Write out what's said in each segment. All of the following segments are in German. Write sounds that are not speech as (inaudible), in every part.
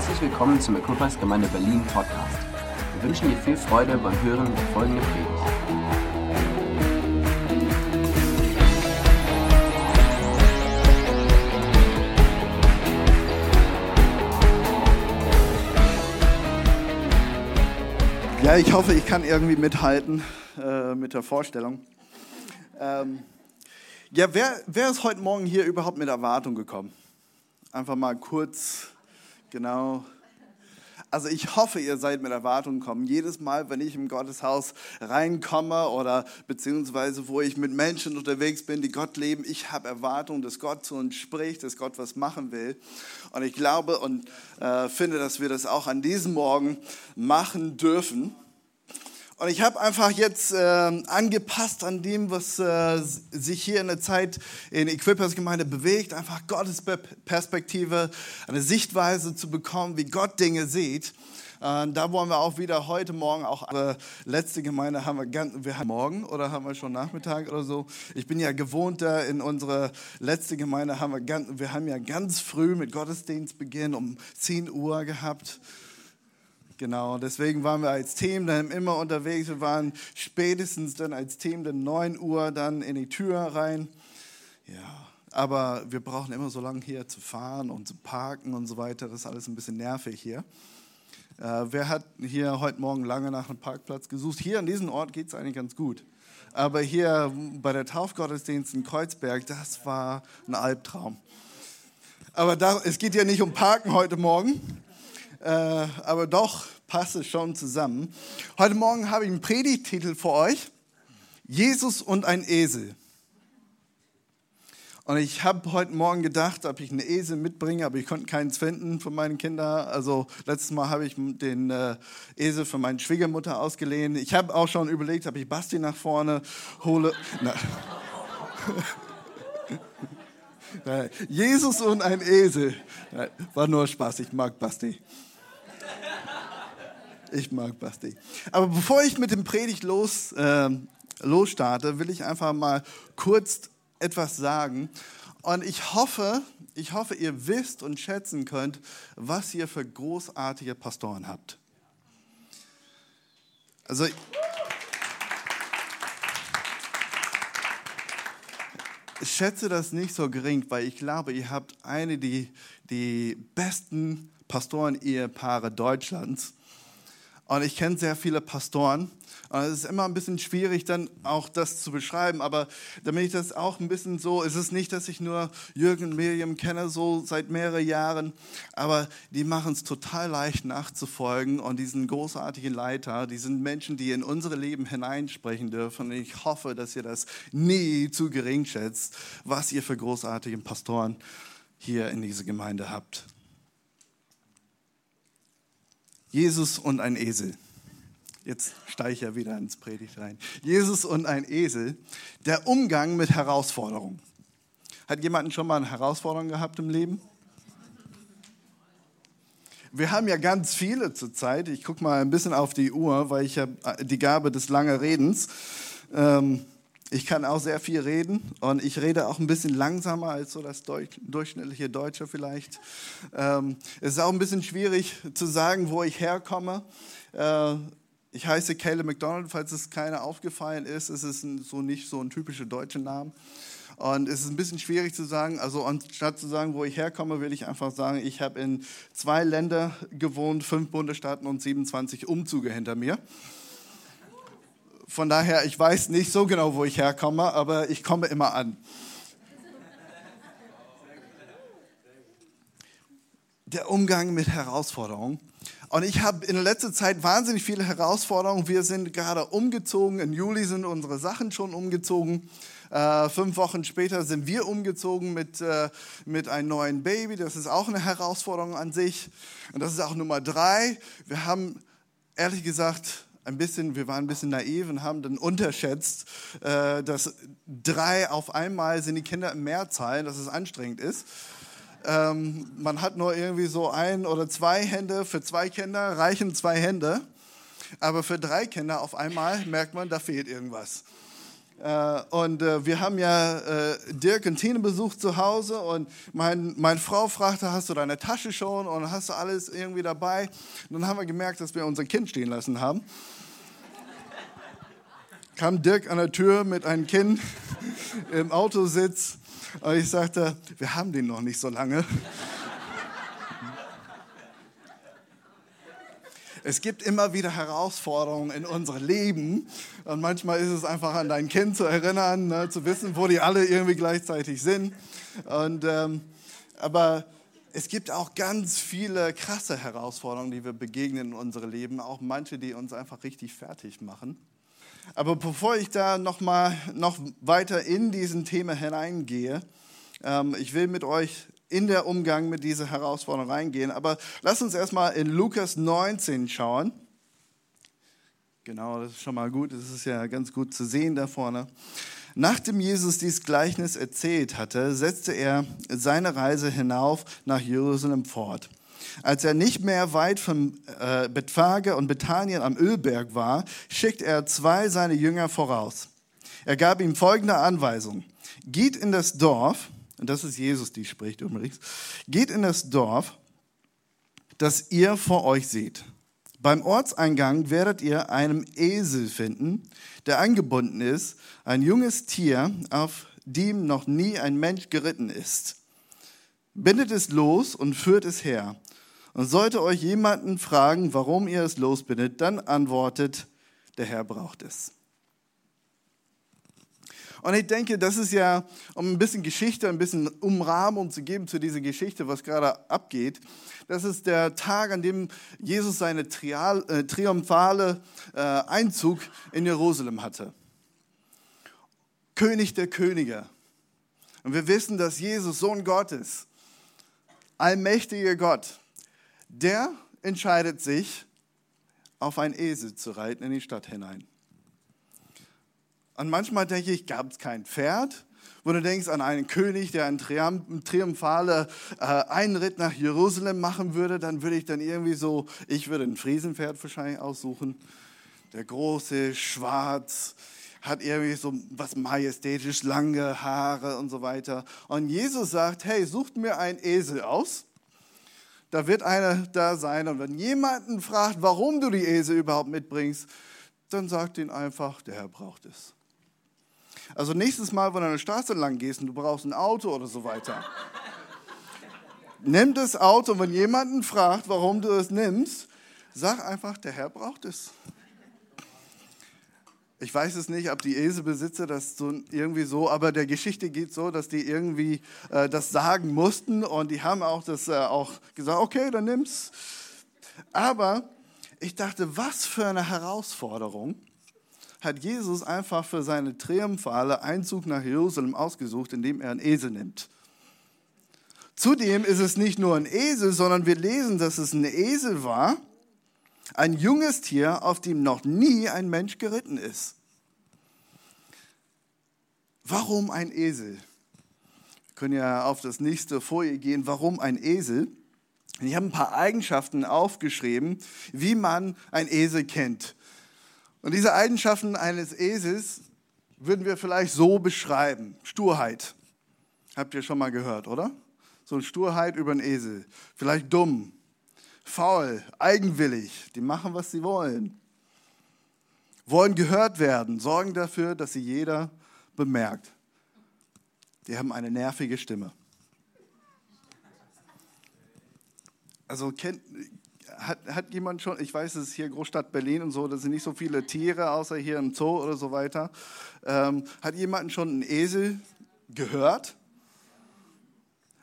Herzlich willkommen zum Equippers Gemeinde Berlin Podcast. Wir wünschen dir viel Freude beim Hören der folgenden Predigt. Ja, ich hoffe, ich kann irgendwie mithalten äh, mit der Vorstellung. Ähm, ja, wer, wer ist heute Morgen hier überhaupt mit Erwartung gekommen? Einfach mal kurz, genau. Also ich hoffe, ihr seid mit Erwartung gekommen. Jedes Mal, wenn ich im Gotteshaus reinkomme oder beziehungsweise wo ich mit Menschen unterwegs bin, die Gott leben, ich habe Erwartung, dass Gott zu uns spricht, dass Gott was machen will. Und ich glaube und äh, finde, dass wir das auch an diesem Morgen machen dürfen. Und ich habe einfach jetzt äh, angepasst an dem, was äh, sich hier in der Zeit in Equippers Gemeinde bewegt, einfach Gottes Perspektive, eine Sichtweise zu bekommen, wie Gott Dinge sieht. Äh, da wollen wir auch wieder heute Morgen, auch unsere letzte Gemeinde haben wir, ganz, wir haben morgen oder haben wir schon Nachmittag oder so. Ich bin ja gewohnt, da in unsere letzte Gemeinde haben wir, ganz, wir haben ja ganz früh mit Gottesdienstbeginn um 10 Uhr gehabt. Genau, deswegen waren wir als Team dann immer unterwegs. Wir waren spätestens dann als Team dann 9 Uhr dann in die Tür rein. Ja, aber wir brauchen immer so lange hier zu fahren und zu parken und so weiter. Das ist alles ein bisschen nervig hier. Äh, wer hat hier heute Morgen lange nach einem Parkplatz gesucht? Hier an diesem Ort geht es eigentlich ganz gut. Aber hier bei der Taufgottesdienst in Kreuzberg, das war ein Albtraum. Aber da, es geht ja nicht um Parken heute Morgen, äh, aber doch passt es schon zusammen. Heute Morgen habe ich einen Predigtitel für euch: Jesus und ein Esel. Und ich habe heute Morgen gedacht, ob ich einen Esel mitbringe, aber ich konnte keins finden für meine Kinder. Also letztes Mal habe ich den äh, Esel für meine Schwiegermutter ausgeliehen. Ich habe auch schon überlegt, ob ich Basti nach vorne hole. (laughs) Jesus und ein Esel. War nur Spaß, ich mag Basti. Ich mag Basti. Aber bevor ich mit dem Predigt los, äh, losstarte, will ich einfach mal kurz etwas sagen. Und ich hoffe, ich hoffe, ihr wisst und schätzen könnt, was ihr für großartige Pastoren habt. Also ich schätze das nicht so gering, weil ich glaube, ihr habt eine der die besten Pastoren-Ehepaare Deutschlands. Und ich kenne sehr viele Pastoren. Und es ist immer ein bisschen schwierig, dann auch das zu beschreiben. Aber damit ich das auch ein bisschen so, es ist nicht, dass ich nur Jürgen und Miriam kenne, so seit mehreren Jahren. Aber die machen es total leicht nachzufolgen. Und diesen großartigen Leiter, die sind Menschen, die in unsere Leben hineinsprechen dürfen. Und ich hoffe, dass ihr das nie zu gering schätzt, was ihr für großartige Pastoren hier in dieser Gemeinde habt. Jesus und ein Esel. Jetzt steige ich ja wieder ins Predigt rein. Jesus und ein Esel. Der Umgang mit Herausforderungen. Hat jemand schon mal eine Herausforderung gehabt im Leben? Wir haben ja ganz viele zurzeit. Ich gucke mal ein bisschen auf die Uhr, weil ich habe die Gabe des langen Redens. Ähm, ich kann auch sehr viel reden und ich rede auch ein bisschen langsamer als so das durchschnittliche Deutsche vielleicht. Ähm, es ist auch ein bisschen schwierig zu sagen, wo ich herkomme. Äh, ich heiße Caleb McDonald, falls es keiner aufgefallen ist. Es ist ein, so nicht so ein typischer deutscher Name. Und es ist ein bisschen schwierig zu sagen, also anstatt zu sagen, wo ich herkomme, will ich einfach sagen, ich habe in zwei Ländern gewohnt, fünf Bundesstaaten und 27 Umzüge hinter mir. Von daher, ich weiß nicht so genau, wo ich herkomme, aber ich komme immer an. Der Umgang mit Herausforderungen. Und ich habe in letzter Zeit wahnsinnig viele Herausforderungen. Wir sind gerade umgezogen. Im Juli sind unsere Sachen schon umgezogen. Äh, fünf Wochen später sind wir umgezogen mit, äh, mit einem neuen Baby. Das ist auch eine Herausforderung an sich. Und das ist auch Nummer drei. Wir haben ehrlich gesagt ein bisschen, wir waren ein bisschen naiv und haben dann unterschätzt, äh, dass drei auf einmal sind die Kinder im Mehrzahl, dass es anstrengend ist. Ähm, man hat nur irgendwie so ein oder zwei Hände, für zwei Kinder reichen zwei Hände, aber für drei Kinder auf einmal merkt man, da fehlt irgendwas. Äh, und äh, wir haben ja äh, Dirk und Tine besucht zu Hause und mein, meine Frau fragte, hast du deine Tasche schon und hast du alles irgendwie dabei? Und dann haben wir gemerkt, dass wir unser Kind stehen lassen haben. Kam Dirk an der Tür mit einem Kind im Autositz und ich sagte, wir haben den noch nicht so lange. Es gibt immer wieder Herausforderungen in unserem Leben. Und manchmal ist es einfach an dein Kind zu erinnern, ne, zu wissen, wo die alle irgendwie gleichzeitig sind. Und, ähm, aber es gibt auch ganz viele krasse Herausforderungen, die wir begegnen in unserem Leben. Auch manche, die uns einfach richtig fertig machen. Aber bevor ich da noch mal noch weiter in diesen Thema hineingehe, ähm, ich will mit euch in der Umgang mit dieser Herausforderung reingehen. Aber lass uns erstmal in Lukas 19 schauen. Genau, das ist schon mal gut. Das ist ja ganz gut zu sehen da vorne. Nachdem Jesus dieses Gleichnis erzählt hatte, setzte er seine Reise hinauf nach Jerusalem fort. Als er nicht mehr weit von äh, Bethphage und Bethanien am Ölberg war, schickte er zwei seiner Jünger voraus. Er gab ihm folgende Anweisung. Geht in das Dorf, und das ist Jesus, die spricht übrigens, geht in das Dorf, das ihr vor euch seht. Beim Ortseingang werdet ihr einen Esel finden, der angebunden ist, ein junges Tier, auf dem noch nie ein Mensch geritten ist. Bindet es los und führt es her. Und sollte euch jemanden fragen, warum ihr es losbindet, dann antwortet, der Herr braucht es. Und ich denke, das ist ja, um ein bisschen Geschichte, ein bisschen Umrahmung zu geben zu dieser Geschichte, was gerade abgeht, das ist der Tag, an dem Jesus seinen Trial, äh, triumphale äh, Einzug in Jerusalem hatte. König der Könige. Und wir wissen, dass Jesus Sohn Gottes, allmächtiger Gott, der entscheidet sich, auf ein Esel zu reiten in die Stadt hinein. Und manchmal denke ich, gab es kein Pferd? Wo du denkst an einen König, der einen triumphale äh, Einritt nach Jerusalem machen würde, dann würde ich dann irgendwie so, ich würde ein Friesenpferd wahrscheinlich aussuchen. Der große, schwarz, hat irgendwie so was majestätisch, lange Haare und so weiter. Und Jesus sagt, hey, sucht mir einen Esel aus. Da wird einer da sein. Und wenn jemanden fragt, warum du die Esel überhaupt mitbringst, dann sagt ihn einfach, der Herr braucht es. Also nächstes Mal, wenn du eine Straße lang gehst und du brauchst ein Auto oder so weiter, nimm das Auto. Wenn jemanden fragt, warum du es nimmst, sag einfach, der Herr braucht es. Ich weiß es nicht, ob die Eselbesitzer das so irgendwie so, aber der Geschichte geht so, dass die irgendwie äh, das sagen mussten und die haben auch das äh, auch gesagt, okay, dann nimm's. Aber ich dachte, was für eine Herausforderung hat Jesus einfach für seine triumphale Einzug nach Jerusalem ausgesucht, indem er einen Esel nimmt. Zudem ist es nicht nur ein Esel, sondern wir lesen, dass es ein Esel war, ein junges Tier, auf dem noch nie ein Mensch geritten ist. Warum ein Esel? Wir können ja auf das nächste Folie gehen. Warum ein Esel? Ich habe ein paar Eigenschaften aufgeschrieben, wie man ein Esel kennt. Und diese Eigenschaften eines Esels würden wir vielleicht so beschreiben. Sturheit. Habt ihr schon mal gehört, oder? So eine Sturheit über einen Esel. Vielleicht dumm, faul, eigenwillig. Die machen, was sie wollen. Wollen gehört werden, sorgen dafür, dass sie jeder bemerkt. Die haben eine nervige Stimme. Also kennt, hat, hat jemand schon, ich weiß, es ist hier Großstadt Berlin und so, da sind nicht so viele Tiere, außer hier im Zoo oder so weiter. Ähm, hat jemand schon einen Esel gehört?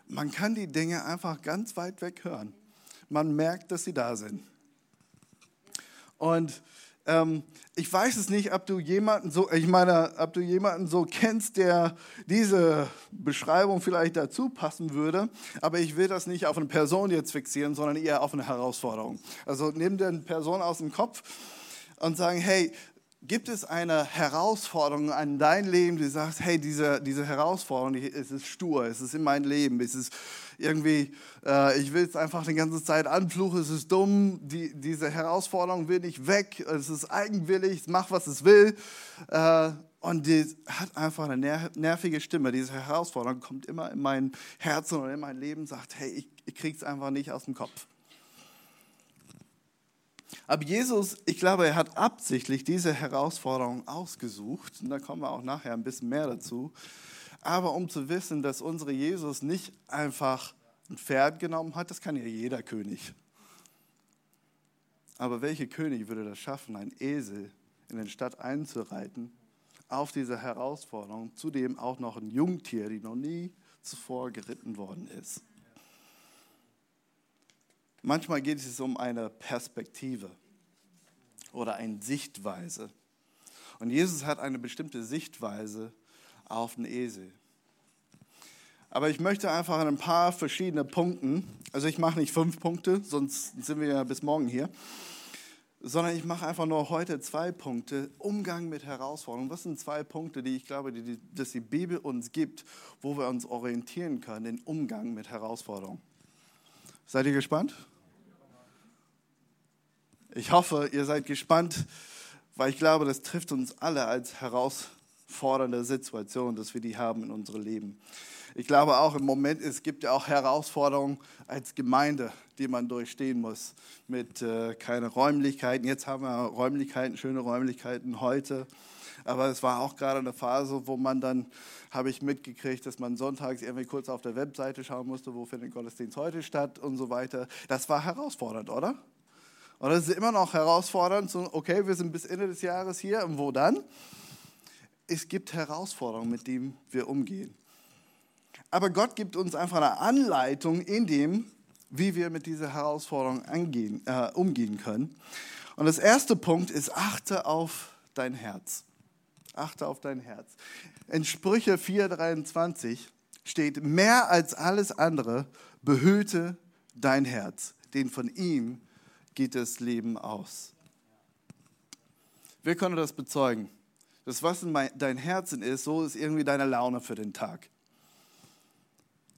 Man kann die Dinge einfach ganz weit weg hören. Man merkt, dass sie da sind. Und ähm, ich weiß es nicht, ob du jemanden so, ich meine, ob du jemanden so kennst, der diese Beschreibung vielleicht dazu passen würde. Aber ich will das nicht auf eine Person jetzt fixieren, sondern eher auf eine Herausforderung. Also nimm dir eine Person aus dem Kopf und sagen, hey, Gibt es eine Herausforderung an dein Leben, die sagst, hey, diese, diese Herausforderung, es ist stur, es ist in mein Leben, es ist irgendwie, äh, ich will es einfach die ganze Zeit anfluchen, es ist dumm, die, diese Herausforderung will nicht weg, es ist eigenwillig, es macht, was es will. Äh, und die hat einfach eine nervige Stimme. Diese Herausforderung kommt immer in mein Herzen und in mein Leben, sagt, hey, ich, ich krieg's einfach nicht aus dem Kopf. Aber Jesus, ich glaube, er hat absichtlich diese Herausforderung ausgesucht. Und da kommen wir auch nachher ein bisschen mehr dazu. Aber um zu wissen, dass unsere Jesus nicht einfach ein Pferd genommen hat, das kann ja jeder König. Aber welcher König würde das schaffen, einen Esel in den Stadt einzureiten, auf diese Herausforderung, zudem auch noch ein Jungtier, die noch nie zuvor geritten worden ist? Manchmal geht es um eine Perspektive oder eine Sichtweise. Und Jesus hat eine bestimmte Sichtweise auf den Esel. Aber ich möchte einfach an ein paar verschiedene Punkten, also ich mache nicht fünf Punkte, sonst sind wir ja bis morgen hier, sondern ich mache einfach nur heute zwei Punkte. Umgang mit Herausforderungen. Was sind zwei Punkte, die ich glaube, die, dass die Bibel uns gibt, wo wir uns orientieren können, den Umgang mit Herausforderungen? Seid ihr gespannt? Ich hoffe, ihr seid gespannt, weil ich glaube, das trifft uns alle als herausfordernde Situation, dass wir die haben in unserem Leben. Ich glaube auch im Moment, es gibt ja auch Herausforderungen als Gemeinde, die man durchstehen muss. Mit äh, keine Räumlichkeiten. Jetzt haben wir Räumlichkeiten, schöne Räumlichkeiten heute. Aber es war auch gerade eine Phase, wo man dann, habe ich mitgekriegt, dass man sonntags irgendwie kurz auf der Webseite schauen musste, wo findet Gottesdienst heute statt und so weiter. Das war herausfordernd, oder? Das ist immer noch herausfordernd, so, okay, wir sind bis Ende des Jahres hier, und wo dann? Es gibt Herausforderungen, mit denen wir umgehen. Aber Gott gibt uns einfach eine Anleitung in dem, wie wir mit dieser Herausforderung angehen, äh, umgehen können. Und das erste Punkt ist, achte auf dein Herz. Achte auf dein Herz. In Sprüche 4,23 steht, mehr als alles andere behüte dein Herz, denn von ihm geht das Leben aus. Wir können das bezeugen. Das, was in mein, dein Herzen ist, so ist irgendwie deine Laune für den Tag.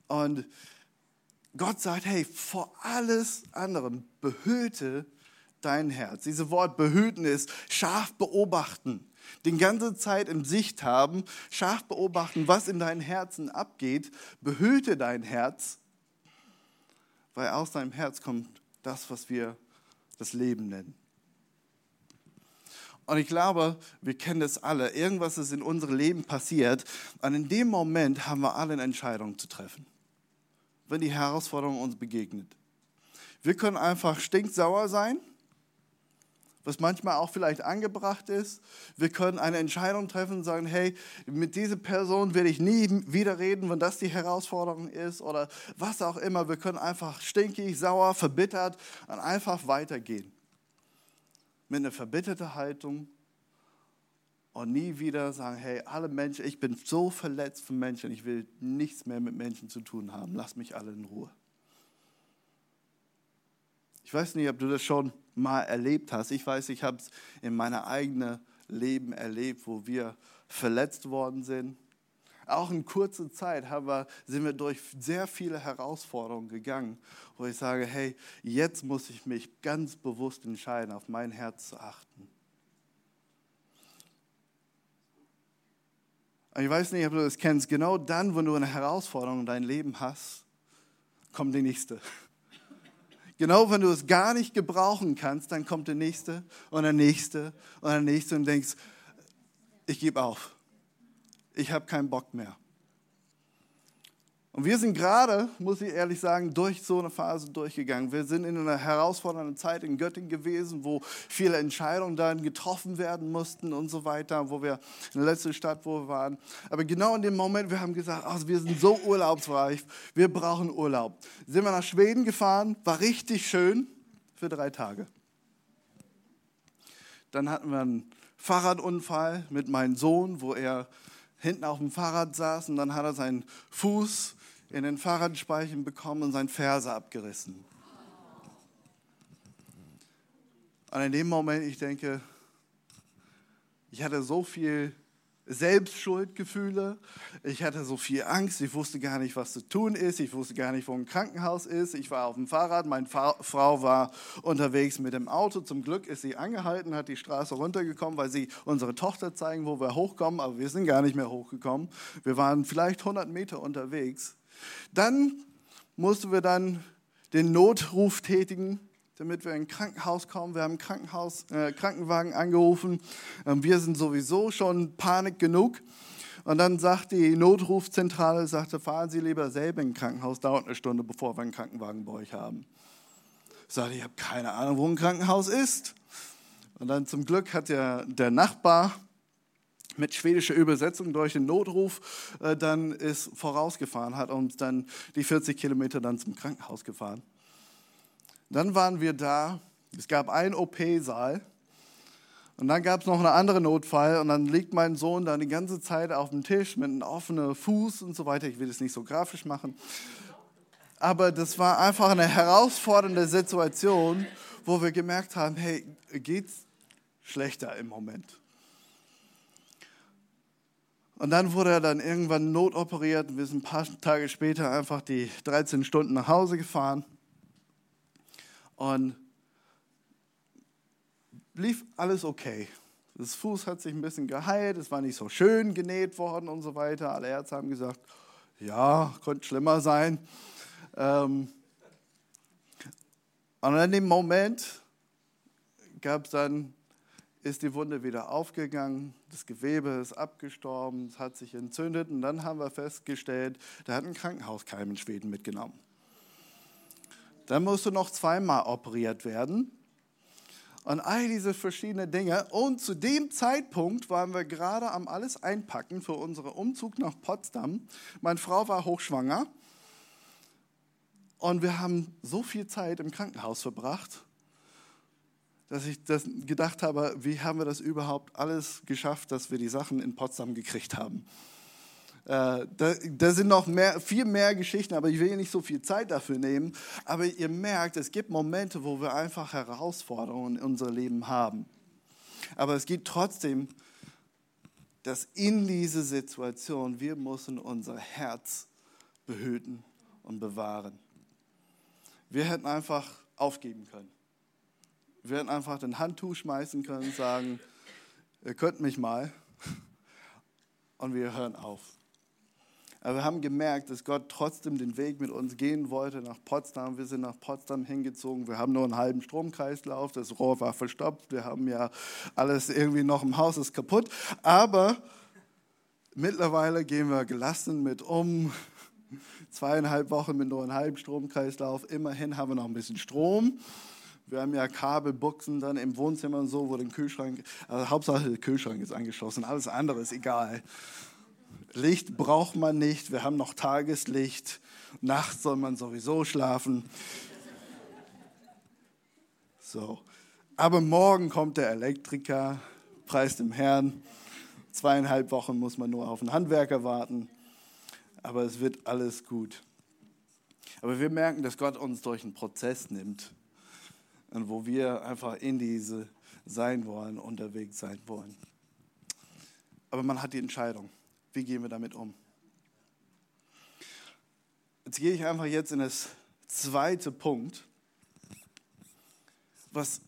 Und Gott sagt, hey, vor alles anderen behüte dein Herz. Dieses Wort behüten ist scharf beobachten, die ganze Zeit im Sicht haben, scharf beobachten, was in deinem Herzen abgeht. Behüte dein Herz, weil aus deinem Herz kommt das, was wir das Leben nennen. Und ich glaube, wir kennen das alle. Irgendwas ist in unserem Leben passiert. Und in dem Moment haben wir alle eine Entscheidung zu treffen, wenn die Herausforderung uns begegnet. Wir können einfach stinksauer sein was manchmal auch vielleicht angebracht ist. Wir können eine Entscheidung treffen und sagen, hey, mit dieser Person werde ich nie wieder reden, wenn das die Herausforderung ist oder was auch immer. Wir können einfach stinkig, sauer, verbittert und einfach weitergehen. Mit einer verbitterten Haltung und nie wieder sagen, hey, alle Menschen, ich bin so verletzt von Menschen, ich will nichts mehr mit Menschen zu tun haben. Lass mich alle in Ruhe. Ich weiß nicht, ob du das schon mal erlebt hast. Ich weiß, ich habe es in meinem eigenen Leben erlebt, wo wir verletzt worden sind. Auch in kurzer Zeit wir, sind wir durch sehr viele Herausforderungen gegangen, wo ich sage, hey, jetzt muss ich mich ganz bewusst entscheiden, auf mein Herz zu achten. Und ich weiß nicht, ob du das kennst, genau dann, wenn du eine Herausforderung in deinem Leben hast, kommt die nächste. Genau, wenn du es gar nicht gebrauchen kannst, dann kommt der nächste und der nächste und der nächste und denkst, ich gebe auf. Ich habe keinen Bock mehr. Und wir sind gerade, muss ich ehrlich sagen, durch so eine Phase durchgegangen. Wir sind in einer herausfordernden Zeit in Göttingen gewesen, wo viele Entscheidungen dann getroffen werden mussten und so weiter, wo wir in der letzten Stadt, wo wir waren. Aber genau in dem Moment, wir haben gesagt, ach, wir sind so urlaubsreif, wir brauchen Urlaub. Sind wir nach Schweden gefahren, war richtig schön für drei Tage. Dann hatten wir einen Fahrradunfall mit meinem Sohn, wo er hinten auf dem Fahrrad saß und dann hat er seinen Fuß in den Fahrradspeichen bekommen und sein Ferse abgerissen. Und in dem Moment, ich denke, Ich hatte so viel Selbstschuldgefühle. Ich hatte so viel Angst. Ich wusste gar nicht, was zu tun ist. Ich wusste gar nicht, wo ein Krankenhaus ist. Ich war auf dem Fahrrad. Meine Frau war unterwegs mit dem Auto. Zum Glück ist sie angehalten, hat die Straße runtergekommen, weil sie unsere Tochter zeigen, wo wir hochkommen. Aber wir sind gar nicht mehr hochgekommen. Wir waren vielleicht 100 Meter unterwegs. Dann mussten wir dann den Notruf tätigen damit wir in ein Krankenhaus kommen. Wir haben Krankenhaus, äh, Krankenwagen angerufen. Ähm, wir sind sowieso schon Panik genug. Und dann sagt die Notrufzentrale, sagte, fahren Sie lieber selber in ein Krankenhaus, dauert eine Stunde, bevor wir einen Krankenwagen bei euch haben. Ich sagte, ich habe keine Ahnung, wo ein Krankenhaus ist. Und dann zum Glück hat der, der Nachbar mit schwedischer Übersetzung durch den Notruf äh, dann ist vorausgefahren, hat uns dann die 40 Kilometer dann zum Krankenhaus gefahren. Dann waren wir da. Es gab einen OP-Saal. Und dann gab es noch einen anderen Notfall und dann liegt mein Sohn dann die ganze Zeit auf dem Tisch mit einem offenen Fuß und so weiter. Ich will es nicht so grafisch machen. Aber das war einfach eine herausfordernde Situation, wo wir gemerkt haben, hey, geht's schlechter im Moment. Und dann wurde er dann irgendwann notoperiert und wir sind ein paar Tage später einfach die 13 Stunden nach Hause gefahren. Und lief alles okay. Das Fuß hat sich ein bisschen geheilt, es war nicht so schön genäht worden und so weiter. Alle Ärzte haben gesagt, ja, könnte schlimmer sein. Ähm und in dem Moment gab dann, ist die Wunde wieder aufgegangen, das Gewebe ist abgestorben, es hat sich entzündet und dann haben wir festgestellt, der hat einen Krankenhauskeim in Schweden mitgenommen. Dann musst du noch zweimal operiert werden. Und all diese verschiedenen Dinge. Und zu dem Zeitpunkt waren wir gerade am alles einpacken für unseren Umzug nach Potsdam. Meine Frau war hochschwanger. Und wir haben so viel Zeit im Krankenhaus verbracht, dass ich das gedacht habe, wie haben wir das überhaupt alles geschafft, dass wir die Sachen in Potsdam gekriegt haben. Äh, da, da, sind noch mehr, viel mehr Geschichten, aber ich will nicht so viel Zeit dafür nehmen. Aber ihr merkt, es gibt Momente, wo wir einfach Herausforderungen in unserem Leben haben. Aber es gibt trotzdem, dass in dieser Situation wir müssen unser Herz behüten und bewahren. Wir hätten einfach aufgeben können. Wir hätten einfach den Handtuch schmeißen können sagen, ihr könnt mich mal. Und wir hören auf. Aber wir haben gemerkt, dass Gott trotzdem den Weg mit uns gehen wollte nach Potsdam. Wir sind nach Potsdam hingezogen. Wir haben nur einen halben Stromkreislauf. Das Rohr war verstopft. Wir haben ja alles irgendwie noch im Haus ist kaputt. Aber mittlerweile gehen wir gelassen mit um. Zweieinhalb Wochen mit nur einem halben Stromkreislauf. Immerhin haben wir noch ein bisschen Strom. Wir haben ja Kabelbuchsen dann im Wohnzimmer und so, wo der Kühlschrank, also Hauptsache der Kühlschrank ist angeschlossen, alles andere ist egal. Licht braucht man nicht, wir haben noch Tageslicht, nachts soll man sowieso schlafen. So. Aber morgen kommt der Elektriker, preist dem Herrn. Zweieinhalb Wochen muss man nur auf einen Handwerker warten, aber es wird alles gut. Aber wir merken, dass Gott uns durch einen Prozess nimmt und wo wir einfach in diese sein wollen, unterwegs sein wollen. Aber man hat die Entscheidung. Wie gehen wir damit um? Jetzt gehe ich einfach jetzt in das zweite Punkt, was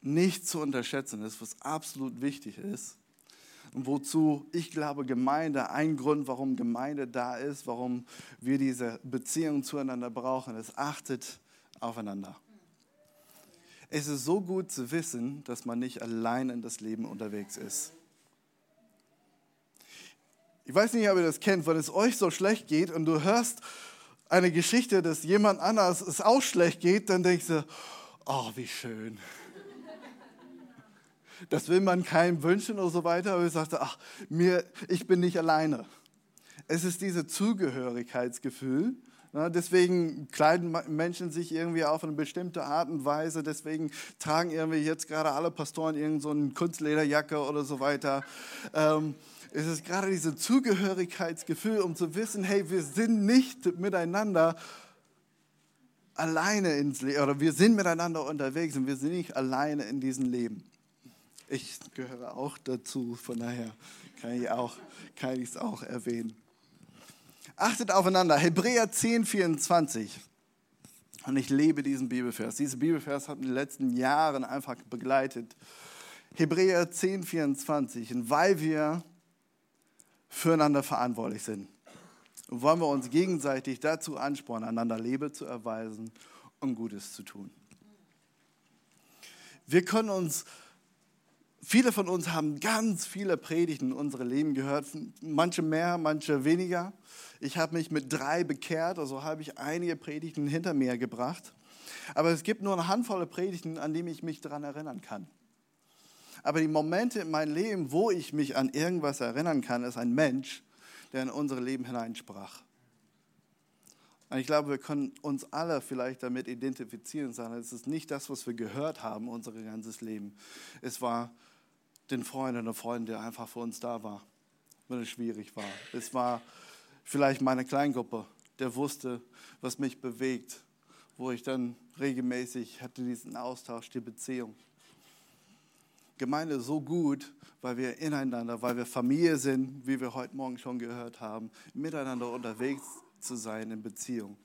nicht zu unterschätzen ist, was absolut wichtig ist und wozu ich glaube, Gemeinde, ein Grund, warum Gemeinde da ist, warum wir diese Beziehung zueinander brauchen, ist, achtet aufeinander. Es ist so gut zu wissen, dass man nicht allein in das Leben unterwegs ist. Ich weiß nicht, ob ihr das kennt, wenn es euch so schlecht geht und du hörst eine Geschichte, dass jemand anders es auch schlecht geht, dann denkst du, oh, wie schön. (laughs) Das will man keinem wünschen oder so weiter, aber ich sagte, ach, mir, ich bin nicht alleine. Es ist dieses Zugehörigkeitsgefühl. Ne, deswegen kleiden Menschen sich irgendwie auf eine bestimmte Art und Weise. Deswegen tragen irgendwie jetzt gerade alle Pastoren irgend so Kunstlederjacke oder so weiter. Ähm, es ist gerade dieses Zugehörigkeitsgefühl, um zu wissen, hey, wir sind nicht miteinander alleine ins Leben, oder wir sind miteinander unterwegs und wir sind nicht alleine in diesem Leben. Ich gehöre auch dazu, von daher kann ich es auch erwähnen. Achtet aufeinander. Hebräer 10, 24. Und ich liebe diesen Bibelvers. Dieser Bibelvers hat in den letzten Jahren einfach begleitet. Hebräer 10, 24. Und weil wir füreinander verantwortlich sind, wollen wir uns gegenseitig dazu anspornen, einander Liebe zu erweisen und Gutes zu tun. Wir können uns, viele von uns haben ganz viele Predigten in unserem Leben gehört, manche mehr, manche weniger. Ich habe mich mit drei bekehrt, also habe ich einige Predigten hinter mir gebracht. Aber es gibt nur eine Handvoll Predigten, an die ich mich daran erinnern kann. Aber die Momente in meinem Leben, wo ich mich an irgendwas erinnern kann, ist ein Mensch, der in unser Leben hineinsprach. Und ich glaube, wir können uns alle vielleicht damit identifizieren, sondern es ist nicht das, was wir gehört haben, unser ganzes Leben. Es war den Freund oder Freund, der einfach für uns da war, wenn es schwierig war. Es war vielleicht meine Kleingruppe, der wusste, was mich bewegt, wo ich dann regelmäßig hatte diesen Austausch, die Beziehung. Gemeinde so gut, weil wir ineinander, weil wir Familie sind, wie wir heute Morgen schon gehört haben, miteinander unterwegs zu sein in Beziehung.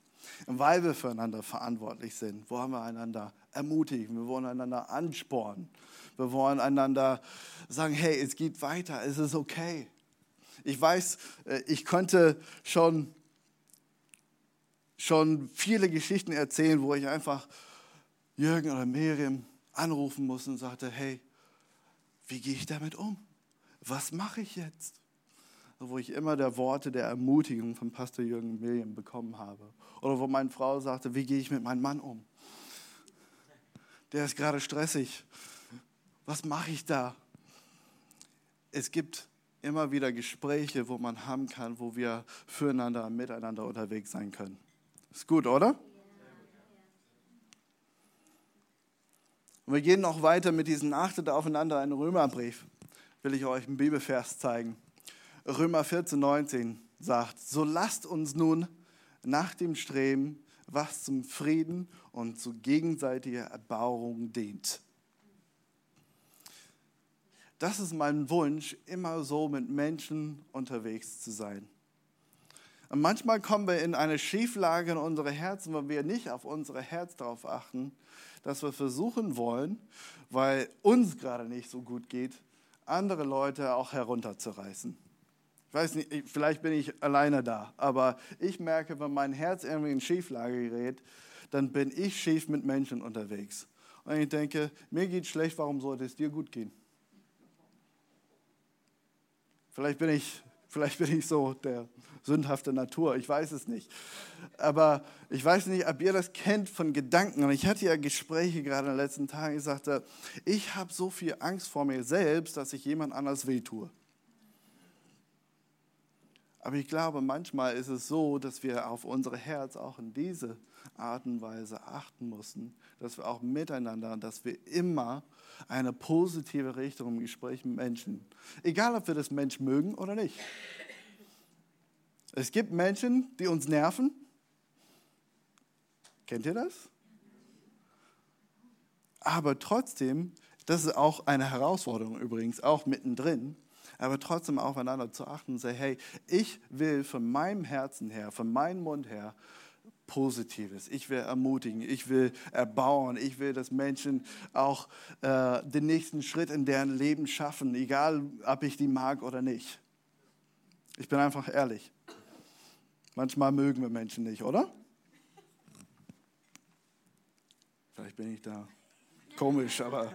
Und weil wir füreinander verantwortlich sind, wollen wir einander ermutigen, wir wollen einander anspornen, wir wollen einander sagen, hey, es geht weiter, es ist okay. Ich weiß, äh, ich könnte schon, schon viele Geschichten erzählen, wo ich einfach Jürgen oder Miriam anrufen muss und sagte, hey, wie gehe ich damit um? Was mache ich jetzt? Wo ich immer der Worte der Ermutigung von Pastor Jürgen Miriam bekommen habe. Oder wo meine Frau sagte, wie gehe ich mit meinem Mann um? Der ist gerade stressig. Was mache ich da? Es gibt immer wieder Gespräche, wo man haben kann, wo wir füreinander, miteinander unterwegs sein können. Ist gut, oder? Und wir gehen noch weiter mit diesem Achtet aufeinander, einen Römerbrief. Will ich euch einen Bibelvers zeigen. Römer 14, 19 sagt, so lasst uns nun nach dem Streben, was zum Frieden und zu gegenseitiger Erbauung dient. Das ist mein Wunsch, immer so mit Menschen unterwegs zu sein. Und manchmal kommen wir in eine Schieflage in unsere Herzen, weil wir nicht auf unser Herz darauf achten, dass wir versuchen wollen, weil uns gerade nicht so gut geht, andere Leute auch herunterzureißen. Ich weiß nicht, vielleicht bin ich alleine da, aber ich merke, wenn mein Herz irgendwie in Schieflage gerät, dann bin ich schief mit Menschen unterwegs. Und ich denke, mir geht schlecht, warum sollte es dir gut gehen? Vielleicht bin ich Vielleicht bin ich so der sündhafte Natur, ich weiß es nicht. Aber ich weiß nicht, ob ihr das kennt von Gedanken. Und ich hatte ja Gespräche gerade in den letzten Tagen. Ich sagte, ich habe so viel Angst vor mir selbst, dass ich jemand anders wehtue. Aber ich glaube, manchmal ist es so, dass wir auf unser Herz auch in diese Art und Weise achten müssen, dass wir auch miteinander, dass wir immer eine positive Richtung im Gespräch mit Menschen, egal ob wir das Mensch mögen oder nicht. Es gibt Menschen, die uns nerven. Kennt ihr das? Aber trotzdem, das ist auch eine Herausforderung übrigens, auch mittendrin, aber trotzdem aufeinander zu achten und sagen, hey, ich will von meinem Herzen her, von meinem Mund her Positives. Ich will ermutigen, ich will erbauen, ich will, dass Menschen auch äh, den nächsten Schritt in deren Leben schaffen, egal ob ich die mag oder nicht. Ich bin einfach ehrlich. Manchmal mögen wir Menschen nicht, oder? Vielleicht bin ich da komisch, aber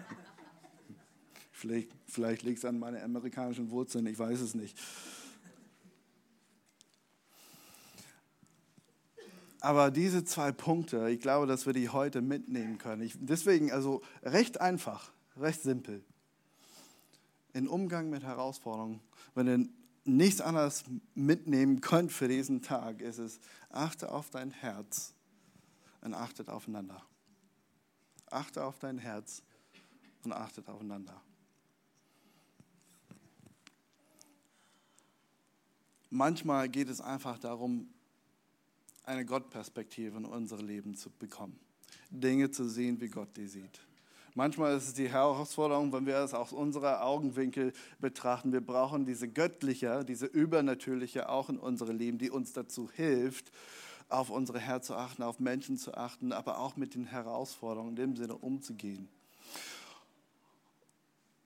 vielleicht, vielleicht liegt es an meinen amerikanischen Wurzeln, ich weiß es nicht. Aber diese zwei Punkte, ich glaube, dass wir die heute mitnehmen können. Ich, deswegen also recht einfach, recht simpel. In Umgang mit Herausforderungen, wenn ihr nichts anderes mitnehmen könnt für diesen Tag, ist es, achte auf dein Herz und achtet aufeinander. Achte auf dein Herz und achtet aufeinander. Manchmal geht es einfach darum, eine Gottperspektive in unser Leben zu bekommen. Dinge zu sehen, wie Gott die sieht. Manchmal ist es die Herausforderung, wenn wir es aus unserer Augenwinkel betrachten. Wir brauchen diese göttliche, diese übernatürliche auch in unserem Leben, die uns dazu hilft, auf unsere Herr zu achten, auf Menschen zu achten, aber auch mit den Herausforderungen in dem Sinne umzugehen.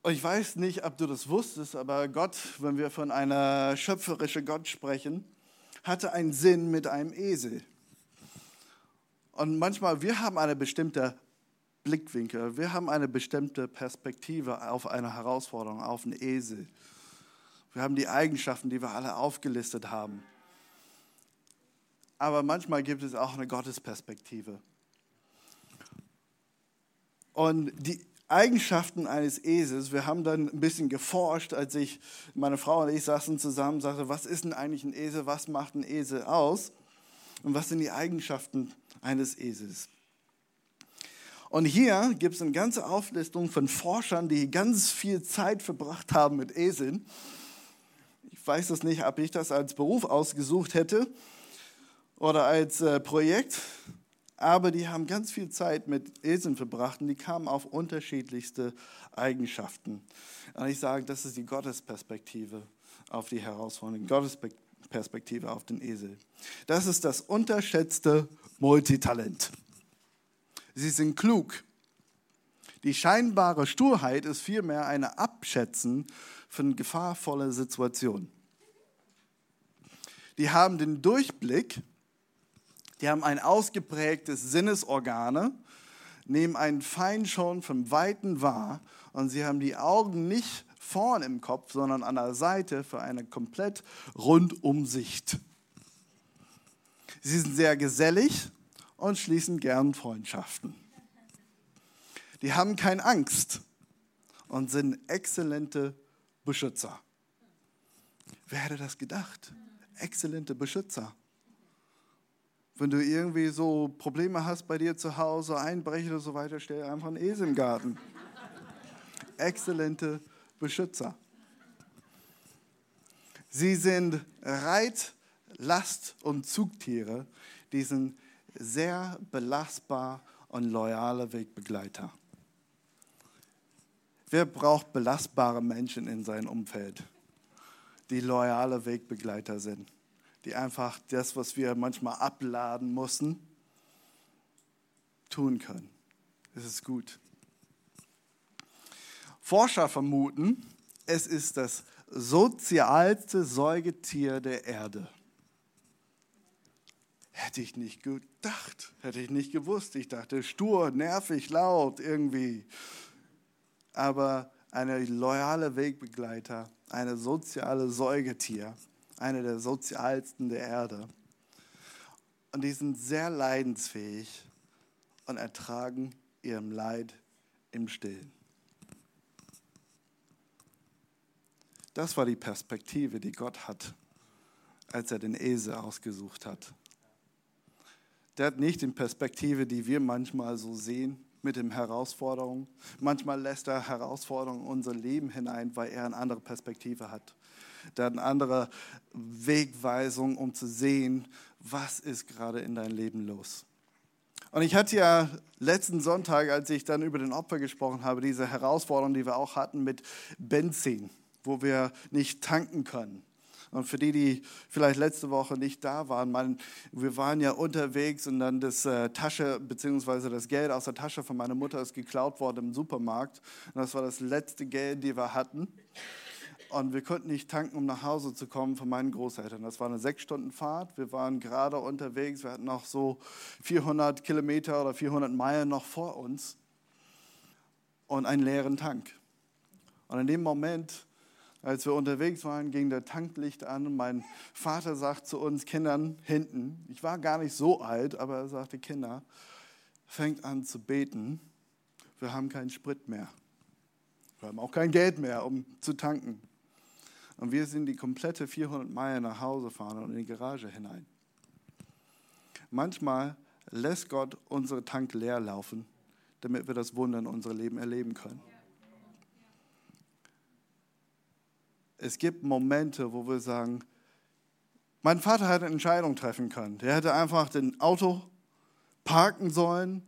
Und ich weiß nicht, ob du das wusstest, aber Gott, wenn wir von einer schöpferischen Gott sprechen, hatte einen Sinn mit einem Esel. Und manchmal, wir haben eine bestimmte Blickwinkel. Wir haben eine bestimmte Perspektive auf eine Herausforderung, auf einen Esel. Wir haben die Eigenschaften, die wir alle aufgelistet haben. Aber manchmal gibt es auch eine Gottesperspektive. Und die Eigenschaften eines Esels, wir haben dann ein bisschen geforscht, als ich, meine Frau und ich saßen zusammen und sagte, was ist denn eigentlich ein Esel, was macht ein Esel aus und was sind die Eigenschaften eines Esels? Und hier gibt es eine ganze Auflistung von Forschern, die ganz viel Zeit verbracht haben mit Eseln. Ich weiß es nicht, ob ich das als Beruf ausgesucht hätte oder als äh, Projekt, aber die haben ganz viel Zeit mit Eseln verbracht und die kamen auf unterschiedlichste Eigenschaften. Und ich sage, das ist die Gottesperspektive auf die Herausforderung, Gottesperspektive auf den Esel. Das ist das unterschätzte Multitalent. Sie sind klug. Die scheinbare Sturheit ist vielmehr ein Abschätzen von gefahrvollen Situationen. Die haben den Durchblick, die haben ein ausgeprägtes Sinnesorgane, nehmen einen Feind schon vom Weiten wahr und sie haben die Augen nicht vorn im Kopf, sondern an der Seite für eine komplett Rundumsicht. Sie sind sehr gesellig und schließen gern Freundschaften. Die haben keine Angst und sind exzellente Beschützer. Wer hätte das gedacht? Exzellente Beschützer. Wenn du irgendwie so Probleme hast bei dir zu Hause, Einbrecher und so weiter, stell einfach einen Esel im Garten. Exzellente Beschützer. Sie sind Reit-, Last- und Zugtiere, die sind sehr belastbar und loyale Wegbegleiter. Wer braucht belastbare Menschen in seinem Umfeld, die loyale Wegbegleiter sind, die einfach das, was wir manchmal abladen müssen, tun können? Es ist gut. Forscher vermuten, es ist das sozialste Säugetier der Erde. Hätte ich nicht gedacht, hätte ich nicht gewusst. Ich dachte, stur, nervig, laut irgendwie. Aber eine loyale Wegbegleiter, eine soziale Säugetier, eine der sozialsten der Erde. Und die sind sehr leidensfähig und ertragen ihrem Leid im Stillen. Das war die Perspektive, die Gott hat, als er den Esel ausgesucht hat der hat nicht die Perspektive, die wir manchmal so sehen mit den Herausforderungen. Manchmal lässt er Herausforderungen in unser Leben hinein, weil er eine andere Perspektive hat. Der hat eine andere Wegweisung, um zu sehen, was ist gerade in deinem Leben los. Und ich hatte ja letzten Sonntag, als ich dann über den Opfer gesprochen habe, diese Herausforderung, die wir auch hatten mit Benzin, wo wir nicht tanken können. Und für die, die vielleicht letzte Woche nicht da waren, man, wir waren ja unterwegs und dann das äh, Tasche bzw. das Geld aus der Tasche von meiner Mutter ist geklaut worden im Supermarkt. Und das war das letzte Geld, die wir hatten. Und wir konnten nicht tanken, um nach Hause zu kommen von meinen Großeltern. Das war eine sechs Stunden Fahrt. Wir waren gerade unterwegs. Wir hatten noch so 400 Kilometer oder 400 Meilen noch vor uns und einen leeren Tank. Und in dem Moment als wir unterwegs waren, ging der Tanklicht an und mein Vater sagt zu uns Kindern hinten, ich war gar nicht so alt, aber er sagte, Kinder, fängt an zu beten, wir haben keinen Sprit mehr. Wir haben auch kein Geld mehr, um zu tanken. Und wir sind die komplette 400 Meilen nach Hause fahren und in die Garage hinein. Manchmal lässt Gott unsere Tank leer laufen, damit wir das Wunder in unserem Leben erleben können. es gibt Momente, wo wir sagen, mein Vater hätte eine Entscheidung treffen können. Der hätte einfach den Auto parken sollen,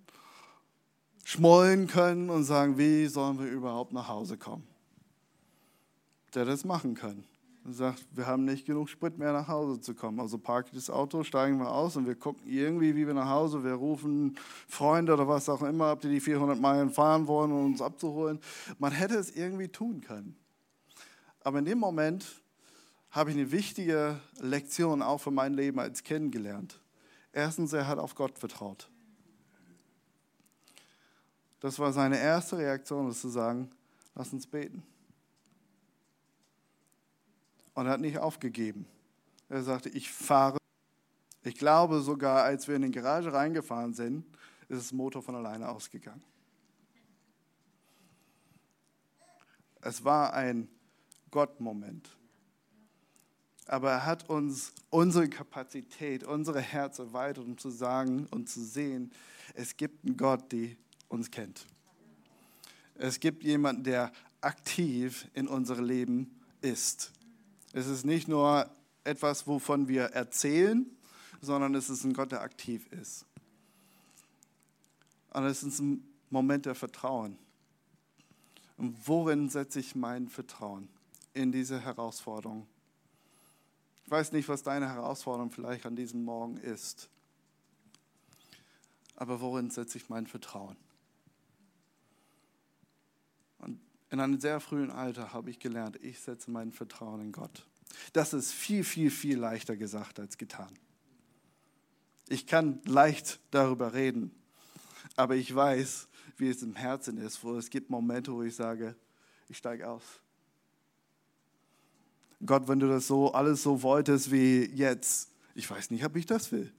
schmollen können und sagen, wie sollen wir überhaupt nach Hause kommen? Der das machen kann. Und sagt, wir haben nicht genug Sprit mehr nach Hause zu kommen. Also parke das Auto, steigen wir aus und wir gucken irgendwie, wie wir nach Hause. Wir rufen Freunde oder was auch immer, ob die die 400 Meilen fahren wollen, um uns abzuholen. Man hätte es irgendwie tun können. Aber in dem Moment habe ich eine wichtige Lektion auch für mein Leben als Kind gelernt. Erstens, er hat auf Gott vertraut. Das war seine erste Reaktion, ist zu sagen, lass uns beten. Und hat nicht aufgegeben. Er sagte, ich fahre. Ich glaube sogar, als wir in die Garage reingefahren sind, ist das Motor von alleine ausgegangen. Es war ein Gott-Moment. Aber er hat uns unsere Kapazität, unsere Herzen erweitert, um zu sagen und zu sehen, es gibt einen Gott, der uns kennt. Es gibt jemanden, der aktiv in unserem Leben ist. Es ist nicht nur etwas, wovon wir erzählen, sondern es ist ein Gott, der aktiv ist. Und es ist ein Moment der Vertrauen. Und worin setze ich mein Vertrauen in diese Herausforderung? Ich weiß nicht, was deine Herausforderung vielleicht an diesem Morgen ist. Aber worin setze ich mein Vertrauen? Und in einem sehr frühen Alter habe ich gelernt, ich setze mein Vertrauen in Gott. Das ist viel, viel, viel leichter gesagt als getan. Ich kann leicht darüber reden, aber ich weiß, wie es im Herzen ist, wo es gibt Momente, wo ich sage, ich steige aus. Gott, wenn du das so alles so wolltest wie jetzt, ich weiß nicht, ob ich das will.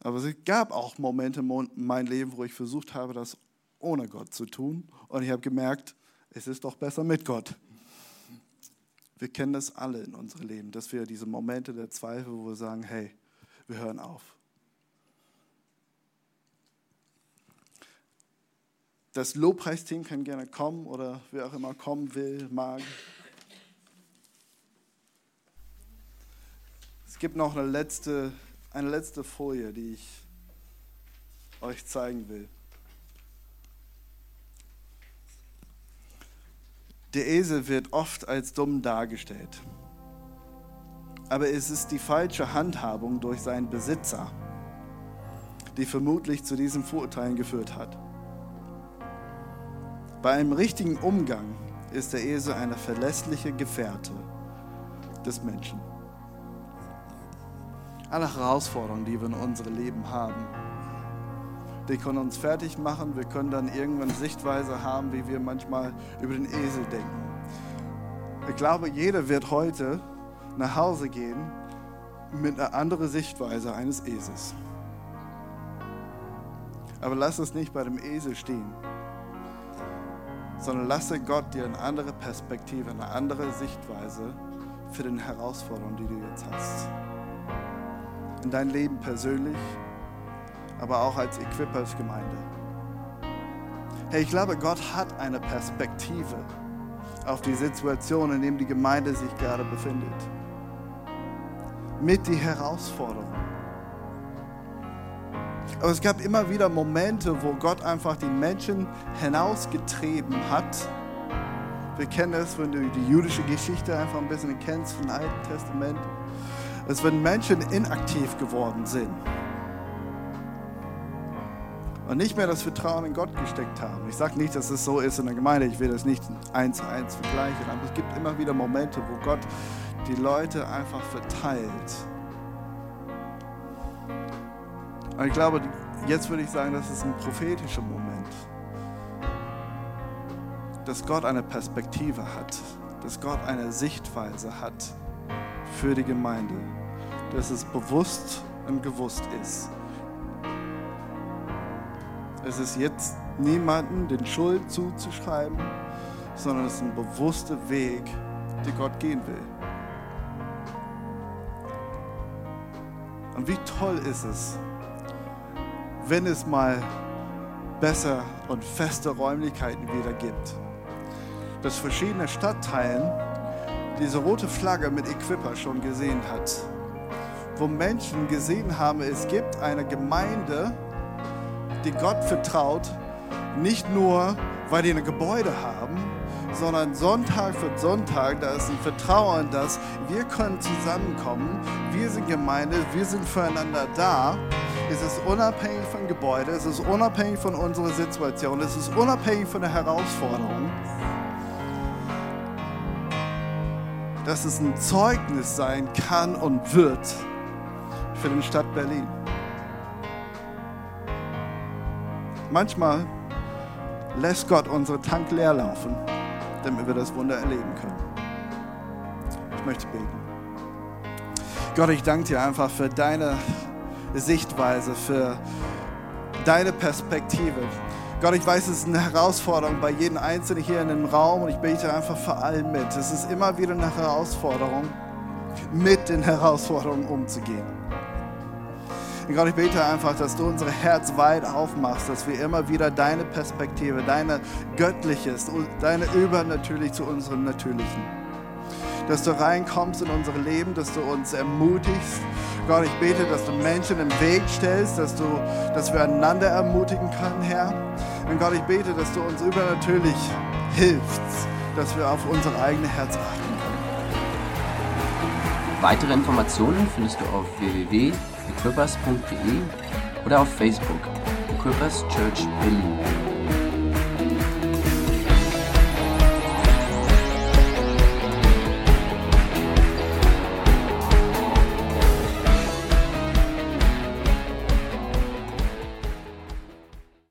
Aber es gab auch Momente in meinem Leben, wo ich versucht habe, das ohne Gott zu tun. Und ich habe gemerkt, es ist doch besser mit Gott. Wir kennen das alle in unserem Leben, dass wir diese Momente der Zweifel, wo wir sagen, hey, wir hören auf. Das Lobpreisteam kann gerne kommen oder wer auch immer kommen will, mag. Es gibt noch eine letzte, eine letzte Folie, die ich euch zeigen will. Der Esel wird oft als dumm dargestellt. Aber es ist die falsche Handhabung durch seinen Besitzer, die vermutlich zu diesen Vorurteilen geführt hat. Bei einem richtigen Umgang ist der Esel eine verlässliche Gefährte des Menschen alle Herausforderungen, die wir in unserem Leben haben, die können uns fertig machen. Wir können dann irgendwann Sichtweise haben, wie wir manchmal über den Esel denken. Ich glaube, jeder wird heute nach Hause gehen mit einer anderen Sichtweise eines Esels. Aber lass es nicht bei dem Esel stehen, sondern lasse Gott dir eine andere Perspektive, eine andere Sichtweise für den Herausforderungen, die du jetzt hast in dein Leben persönlich, aber auch als Equippers-Gemeinde. Hey, ich glaube, Gott hat eine Perspektive auf die Situation, in der die Gemeinde sich gerade befindet. Mit die Herausforderung. Aber es gab immer wieder Momente, wo Gott einfach die Menschen hinausgetrieben hat. Wir kennen es, wenn du die jüdische Geschichte einfach ein bisschen kennst vom Alten Testament ist, wenn Menschen inaktiv geworden sind und nicht mehr das Vertrauen in Gott gesteckt haben. Ich sage nicht, dass es so ist in der Gemeinde, ich will das nicht eins zu eins vergleichen, aber es gibt immer wieder Momente, wo Gott die Leute einfach verteilt. Und ich glaube, jetzt würde ich sagen, das ist ein prophetischer Moment, dass Gott eine Perspektive hat, dass Gott eine Sichtweise hat für die Gemeinde, dass es bewusst und gewusst ist. Es ist jetzt niemandem den Schuld zuzuschreiben, sondern es ist ein bewusster Weg, den Gott gehen will. Und wie toll ist es, wenn es mal besser und feste Räumlichkeiten wieder gibt. Dass verschiedene Stadtteilen diese rote Flagge mit Equipper schon gesehen hat, wo Menschen gesehen haben, es gibt eine Gemeinde, die Gott vertraut, nicht nur, weil die ein Gebäude haben, sondern Sonntag für Sonntag, da ist ein Vertrauen, dass wir können zusammenkommen, wir sind Gemeinde, wir sind füreinander da. Es ist unabhängig von Gebäude, es ist unabhängig von unserer Situation, es ist unabhängig von der Herausforderung. Dass es ein Zeugnis sein kann und wird für die Stadt Berlin. Manchmal lässt Gott unsere Tank leer laufen damit wir das Wunder erleben können. Ich möchte beten. Gott, ich danke dir einfach für deine Sichtweise, für deine Perspektive. Gott, ich weiß, es ist eine Herausforderung bei jedem Einzelnen hier in dem Raum und ich bete einfach vor allem mit. Es ist immer wieder eine Herausforderung, mit den Herausforderungen umzugehen. Und Gott, ich bete einfach, dass du unser Herz weit aufmachst, dass wir immer wieder deine Perspektive, deine göttliches, deine übernatürlich zu unserem Natürlichen. Dass du reinkommst in unser Leben, dass du uns ermutigst. Gott, ich bete, dass du Menschen im Weg stellst, dass, du, dass wir einander ermutigen können, Herr. Und Gott, ich bete, dass du uns übernatürlich hilfst, dass wir auf unser eigenes Herz achten können. Weitere Informationen findest du auf www equippers.de oder auf Facebook Equippers Church Berlin.